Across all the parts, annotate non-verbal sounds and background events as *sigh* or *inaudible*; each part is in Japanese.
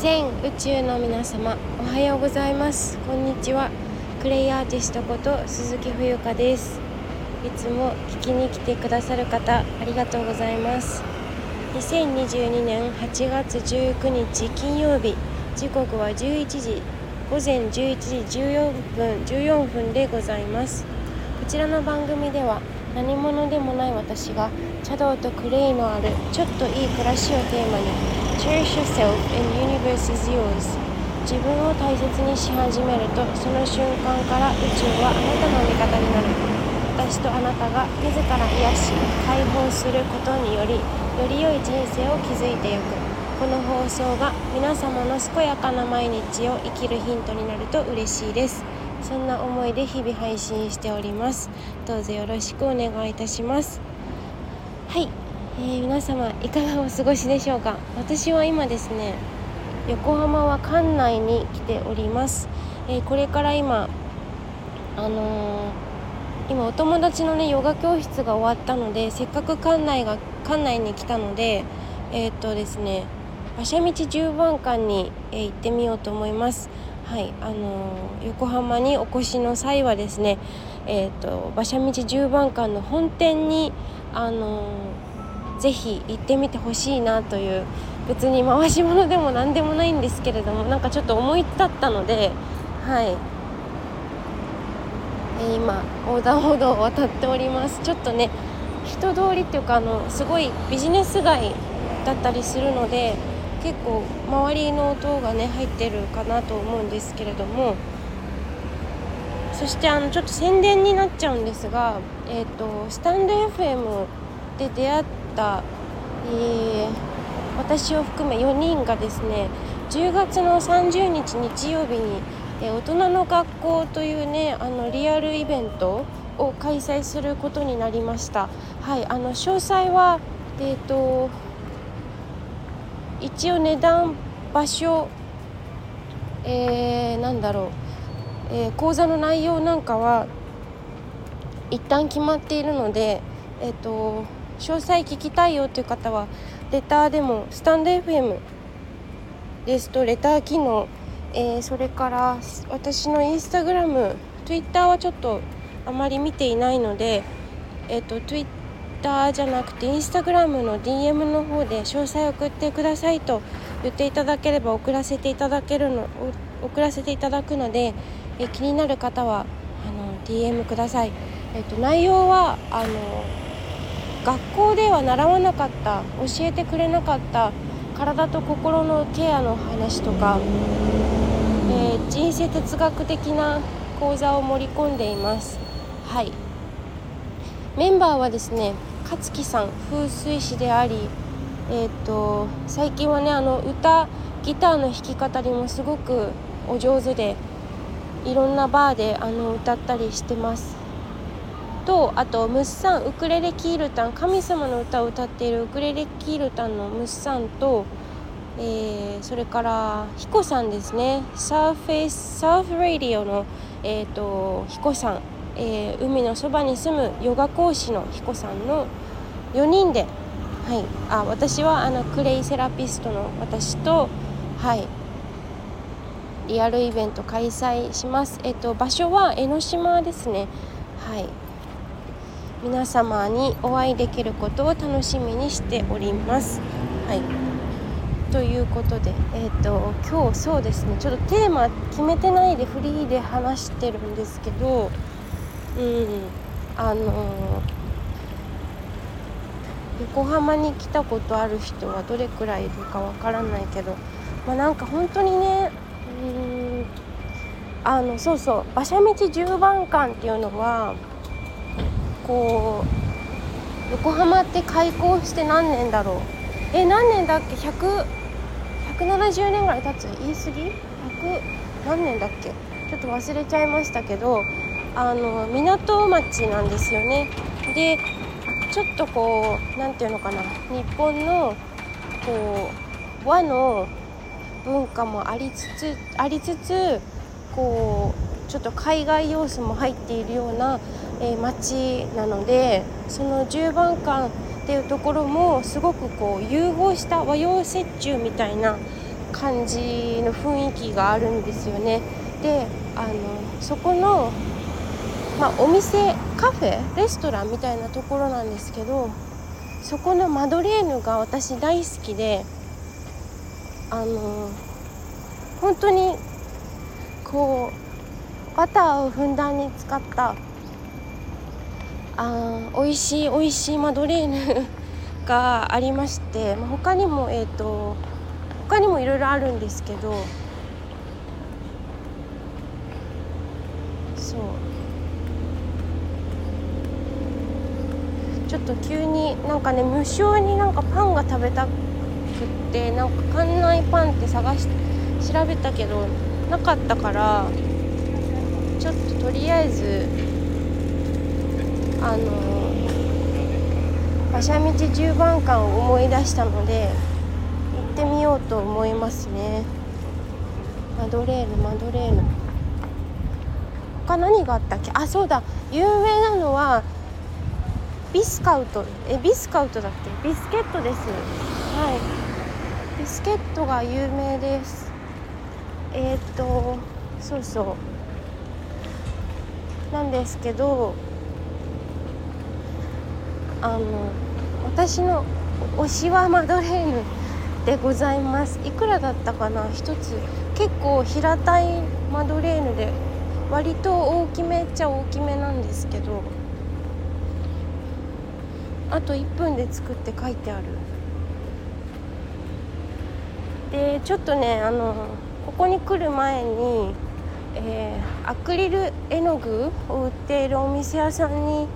全宇宙の皆様おはようございます。こんにちは。クレイアーティストこと鈴木冬香です。いつも聞きに来てくださる方ありがとうございます。2022年8月19日金曜日時刻は11時午前11時14分14分でございます。こちらの番組では何者でもない私が茶道とクレイのあるちょっといい暮らしをテーマに Cherish yourself and universe is yours 自分を大切にし始めるとその瞬間から宇宙はあなたの味方になる。私とあなたが自ら癒し解放することによりより良い人生を築いていく。この放送が皆様の健やかな毎日を生きるヒントになると嬉しいです。そんな思いで日々配信しております。どうぞよろしくお願いいたします。はい。えー、皆様いかがお過ごしでしょうか？私は今ですね横浜は館内に来ております、えー、これから今あのー、今お友達のねヨガ教室が終わったのでせっかく館内が館内に来たのでえっとですね馬車道十番館に、え行ってみようと思います。はいあの横浜にお越しの際はですねえっ、と馬車道十番館の本店にあのぜひ行ってみてほしいなという別に回し物でも何でもないんですけれどもなんかちょっと思い立ったのではい、え、今横断歩道を渡っております。ちょっとね人通りっていうかあのすごいビジネス街だったりするので結構周りの音がね入ってるかなと思うんですけれどもそしてあのちょっと宣伝になっちゃうんですが、えーと、スタンド FM で出会った、えー、私を含め4人がですね10月の30日日曜日に、えー、大人の学校というねあのリアルイベントを開催することになりました。はい、あの詳細はえっ、ー、と一応値段場所えー、なんだろう、えー、講座の内容なんかは一旦決まっているのでえ、ー、と詳細聞きたいよっていう方はレターでもスタンド FM ですとレター機能、えー、それから私のインスタグラム Twitter はちょっとあまり見ていないので、えーと、Twitter じゃなくてインスタグラムの DM の方で詳細送ってくださいと言っていただければ送らせていただけるの送らせていただくので、え、気になる方はあの DM ください。えーと内容はあの学校では習わなかった教えてくれなかった体と心のケアの話とか、えー、人生哲学的な講座を盛り込んでいますはいメンバーはですね勝木さん風水師でありえっ、ー、と最近はねあの歌ギターの弾き語りもすごくお上手でいろんなバーであの歌ったりしてます。とあとムッサンウクレレキールタン神様の歌を歌っているウクレレキールタンのムッサンと、えー、それからヒコさんですね。サーフェイスサーフラディオの、えーと、ヒコさん、えー、海のそばに住むヨガ講師のヒコさんの4人で、はい、あ私はあのクレイセラピストの私とはいリアルイベント開催します。えっと場所は江ノ島ですね。はい。皆様にお会いできることを楽しみにしております。はいということで、えーと、今日そうですねちょっとテーマ決めてないでフリーで話してるんですけどうんあのー、横浜に来たことある人はどれくらいいるかわからないけどまあなんか本当にねうんあのそうそう馬車道十番館っていうのはこう横浜って開港して何年だろう。え何年だっけ？100 170年ぐらい経つ？言い過ぎ ?100 何年だっけ？ちょっと忘れちゃいましたけどあの港町なんですよね。でちょっとこう何て言うのかな。日本のこう和の文化もありつつありつつこうちょっと海外要素も入っているようなえー、町なのでその10番館っていうところもすごくこう融合した和洋折衷みたいな感じの雰囲気があるんですよね。であのそこの、まあ、お店カフェレストランみたいなところなんですけどそこのマドレーヌが私大好きであの本当にこうバターをふんだんに使ったあ美味しい美味しいマドレーヌ *laughs* がありまして、まあ、他にもえっ、ー、と他にもいろいろあるんですけどそうちょっと急になんかね無性になんかパンが食べたくってなんか館内パンって探し調べたけどなかったからちょっととりあえずあの馬車道十番館を思い出したので行ってみようと思いますね。マドレーヌマドレーヌ。他何があったっけ？あそうだ。有名なのはビスカウトえビスカウトだっけ？ビスケットです。はい。ビスケットが有名です。えー、っとそうそう。なんですけどあの私の推しはマドレーヌでございます。いくらだったかな？一つ。結構平たいマドレーヌで割と大きめっちゃ大きめなんですけど。あと1分で作って書いてある。でちょっとねあのここに来る前に、えー、アクリル絵の具を売っているお店屋さんに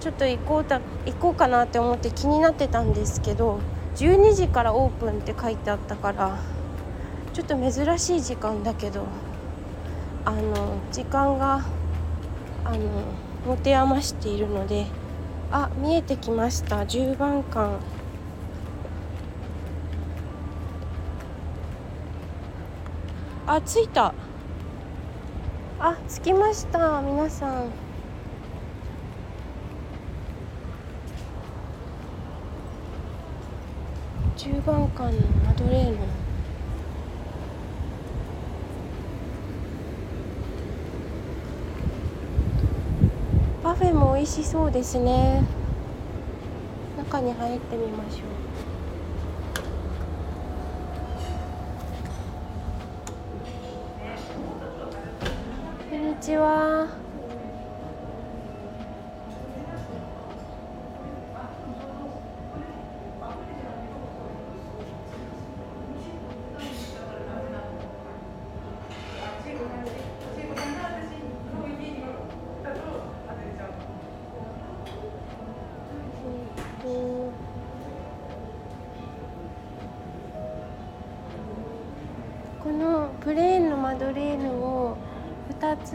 ちょっと行こうた行こうかなって思って気になってたんですけど12時からオープンって書いてあったからちょっと珍しい時間だけどあの時間があの持て余しているのであ見えてきました。10番館。あ着いた。あ着きました皆さん。10番館のマドレーヌパフェも美味しそうですね中に入ってみましょうこんにちは。プレーンのマドレーヌを2つ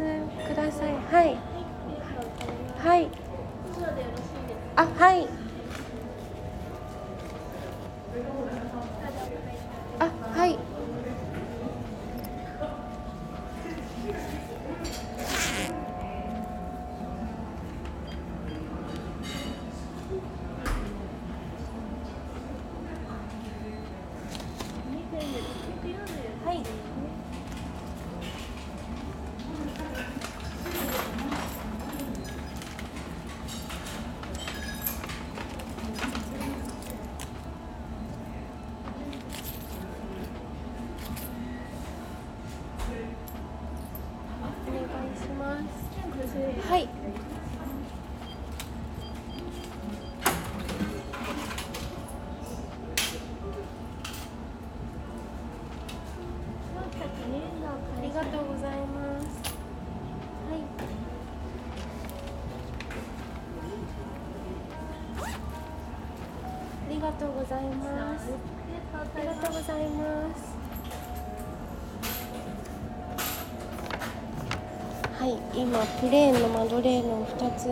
ください。はい。はい。あはい。とうございます。ありがとうございます。はい今プレーンのマドレーヌを2つ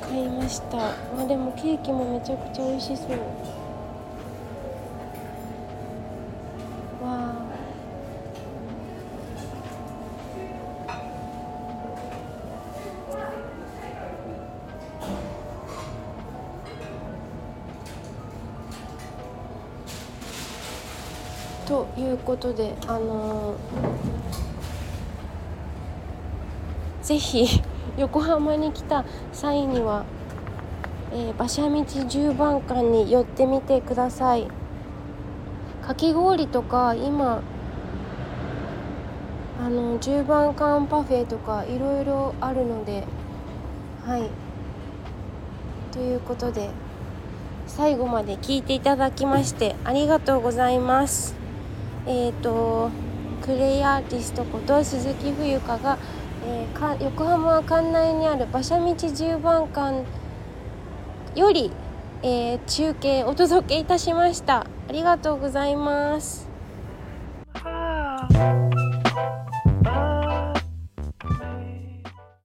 買いました。まあでもケーキもめちゃくちゃ美味しそう。ということであのー、ぜひ *laughs* 横浜に来た際には、えー、馬車道十番館に寄ってみてください。かき氷とか今あの十番館パフェとかいろいろあるのではい。ということで最後まで聞いていただきましてありがとうございます。え、ー、とクレイアーティストこと鈴木冬香が、えー、か横浜館内にある馬車道十番館より、えー、中継お届けいたしました。ありがとうございます。